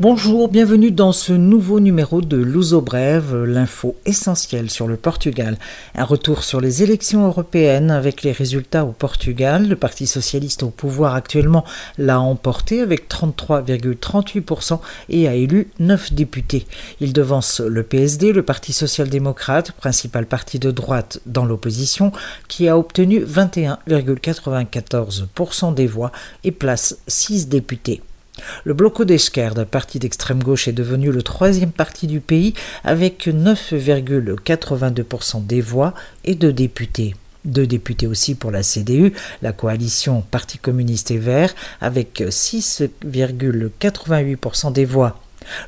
Bonjour, bienvenue dans ce nouveau numéro de Luso Brève, l'info essentielle sur le Portugal. Un retour sur les élections européennes avec les résultats au Portugal. Le Parti socialiste au pouvoir actuellement l'a emporté avec 33,38% et a élu 9 députés. Il devance le PSD, le Parti social-démocrate, principal parti de droite dans l'opposition, qui a obtenu 21,94% des voix et place 6 députés. Le Bloco d'Esquerda, parti d'extrême gauche, est devenu le troisième parti du pays avec 9,82% des voix et de députés. Deux députés aussi pour la CDU, la coalition Parti communiste et vert, avec 6,88% des voix.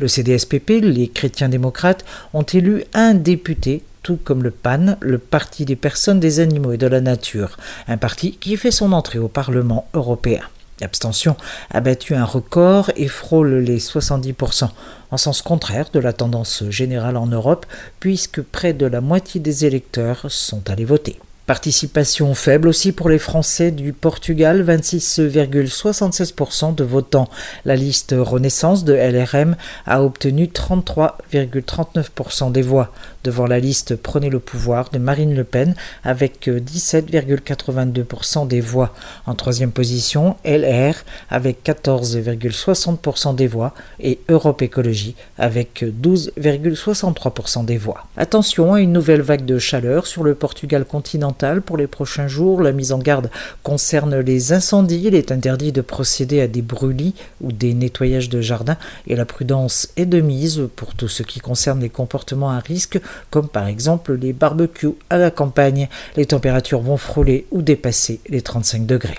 Le CDSPP, les chrétiens démocrates, ont élu un député tout comme le PAN, le Parti des personnes, des animaux et de la nature, un parti qui fait son entrée au Parlement européen. L'abstention a battu un record et frôle les 70%, en sens contraire de la tendance générale en Europe, puisque près de la moitié des électeurs sont allés voter. Participation faible aussi pour les Français du Portugal, 26,76% de votants. La liste Renaissance de LRM a obtenu 33,39% des voix, devant la liste Prenez le pouvoir de Marine Le Pen avec 17,82% des voix. En troisième position, LR avec 14,60% des voix et Europe Écologie avec 12,63% des voix. Attention à une nouvelle vague de chaleur sur le Portugal continental pour les prochains jours. La mise en garde concerne les incendies. Il est interdit de procéder à des brûlis ou des nettoyages de jardins et la prudence est de mise pour tout ce qui concerne les comportements à risque comme par exemple les barbecues à la campagne. Les températures vont frôler ou dépasser les 35 degrés.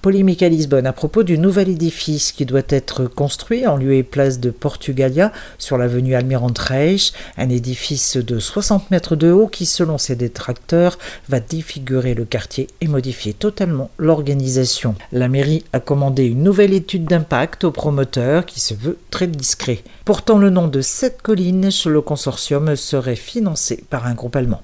Polémique à Lisbonne à propos du nouvel édifice qui doit être construit en lieu et place de Portugalia sur l'avenue Almirante Reich, un édifice de 60 mètres de haut qui, selon ses détracteurs, va défigurer le quartier et modifier totalement l'organisation. La mairie a commandé une nouvelle étude d'impact au promoteur qui se veut très discret. Pourtant, le nom de cette colline sur le consortium serait financé par un groupe allemand.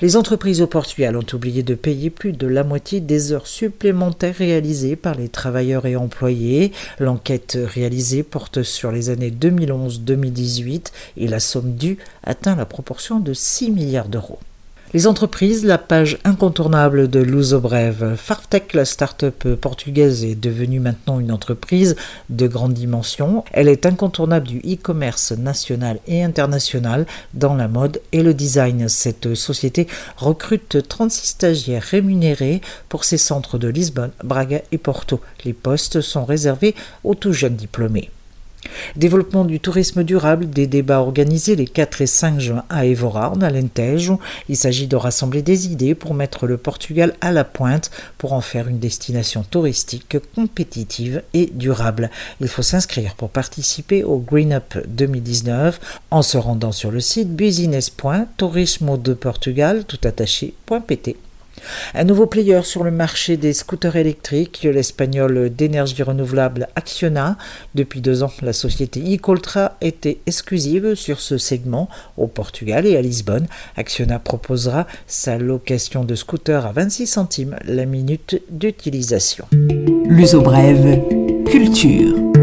Les entreprises au Portugal ont oublié de payer plus de la moitié des heures supplémentaires réalisées par les travailleurs et employés. L'enquête réalisée porte sur les années 2011-2018 et la somme due atteint la proportion de 6 milliards d'euros. Les entreprises, la page incontournable de Lusobreve. Fartech, la start-up portugaise, est devenue maintenant une entreprise de grande dimension. Elle est incontournable du e-commerce national et international dans la mode et le design. Cette société recrute 36 stagiaires rémunérés pour ses centres de Lisbonne, Braga et Porto. Les postes sont réservés aux tout jeunes diplômés. Développement du tourisme durable, des débats organisés les 4 et 5 juin à Évora, en Alentejo. Il s'agit de rassembler des idées pour mettre le Portugal à la pointe pour en faire une destination touristique compétitive et durable. Il faut s'inscrire pour participer au Green Up 2019 en se rendant sur le site business.tourismo de Portugal tout attaché.pt. Un nouveau player sur le marché des scooters électriques, l'espagnol d'énergie renouvelable Acciona. Depuis deux ans, la société Ecoltra était exclusive sur ce segment au Portugal et à Lisbonne. Acciona proposera sa location de scooter à 26 centimes la minute d'utilisation. L'uso brève, culture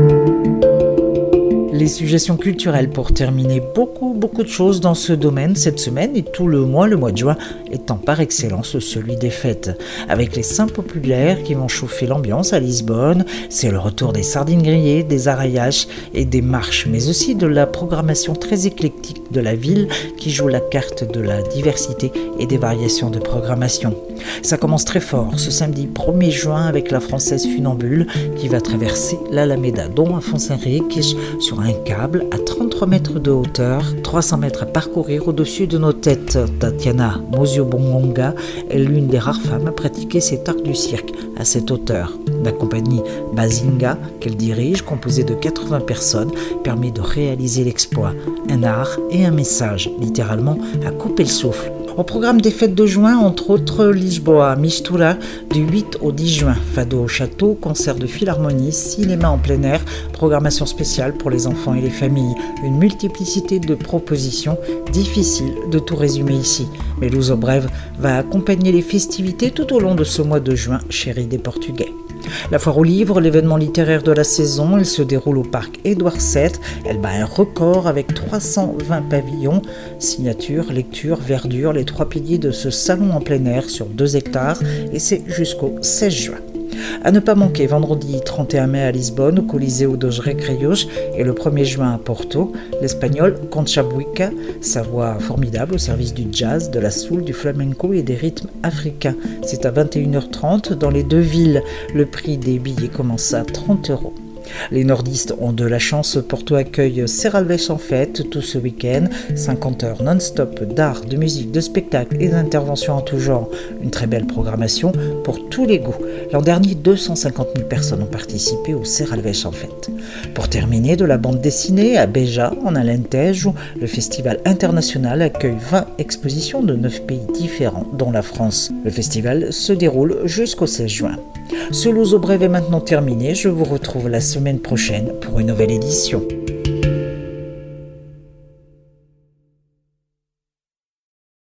les suggestions culturelles pour terminer. Beaucoup, beaucoup de choses dans ce domaine cette semaine et tout le mois, le mois de juin, étant par excellence celui des fêtes. Avec les saints populaires qui vont chauffer l'ambiance à Lisbonne, c'est le retour des sardines grillées, des araillages et des marches, mais aussi de la programmation très éclectique de la ville qui joue la carte de la diversité et des variations de programmation. Ça commence très fort ce samedi 1er juin avec la française Funambule qui va traverser l'Alameda Don Afonso Henriques sur un câble à 33 mètres de hauteur, 300 mètres à parcourir au-dessus de nos têtes. Tatiana Mosio Bongonga est l'une des rares femmes à pratiquer cet art du cirque à cette hauteur. La compagnie Bazinga, qu'elle dirige, composée de 80 personnes, permet de réaliser l'exploit. Un art et un message, littéralement à couper le souffle. Au programme des fêtes de juin, entre autres Lisboa, Mistura, du 8 au 10 juin, Fado au château, concert de philharmonie, cinéma en plein air, programmation spéciale pour les enfants et les familles. Une multiplicité de propositions, difficile de tout résumer ici. Mais Luso Brève va accompagner les festivités tout au long de ce mois de juin, chéri des Portugais. La foire aux livres, l'événement littéraire de la saison, elle se déroule au parc Édouard VII. Elle bat un record avec 320 pavillons. Signature, lecture, verdure, les trois piliers de ce salon en plein air sur 2 hectares et c'est jusqu'au 16 juin. À ne pas manquer, vendredi 31 mai à Lisbonne, au Coliseo dos Recreios, et le 1er juin à Porto, l'espagnol Concha Buica, sa voix formidable au service du jazz, de la soul, du flamenco et des rythmes africains. C'est à 21h30 dans les deux villes. Le prix des billets commence à 30 euros. Les nordistes ont de la chance. Porto accueille Serralves en fête tout ce week-end. 50 heures non-stop d'art, de musique, de spectacle et d'interventions en tout genre. Une très belle programmation pour tous les goûts. L'an dernier, 250 000 personnes ont participé au Serralves en fête. Pour terminer, de la bande dessinée à Béja, en Alentejo, le festival international accueille 20 expositions de 9 pays différents, dont la France. Le festival se déroule jusqu'au 16 juin. Ce Louzo Brève est maintenant terminé. Je vous retrouve la semaine prochaine pour une nouvelle édition.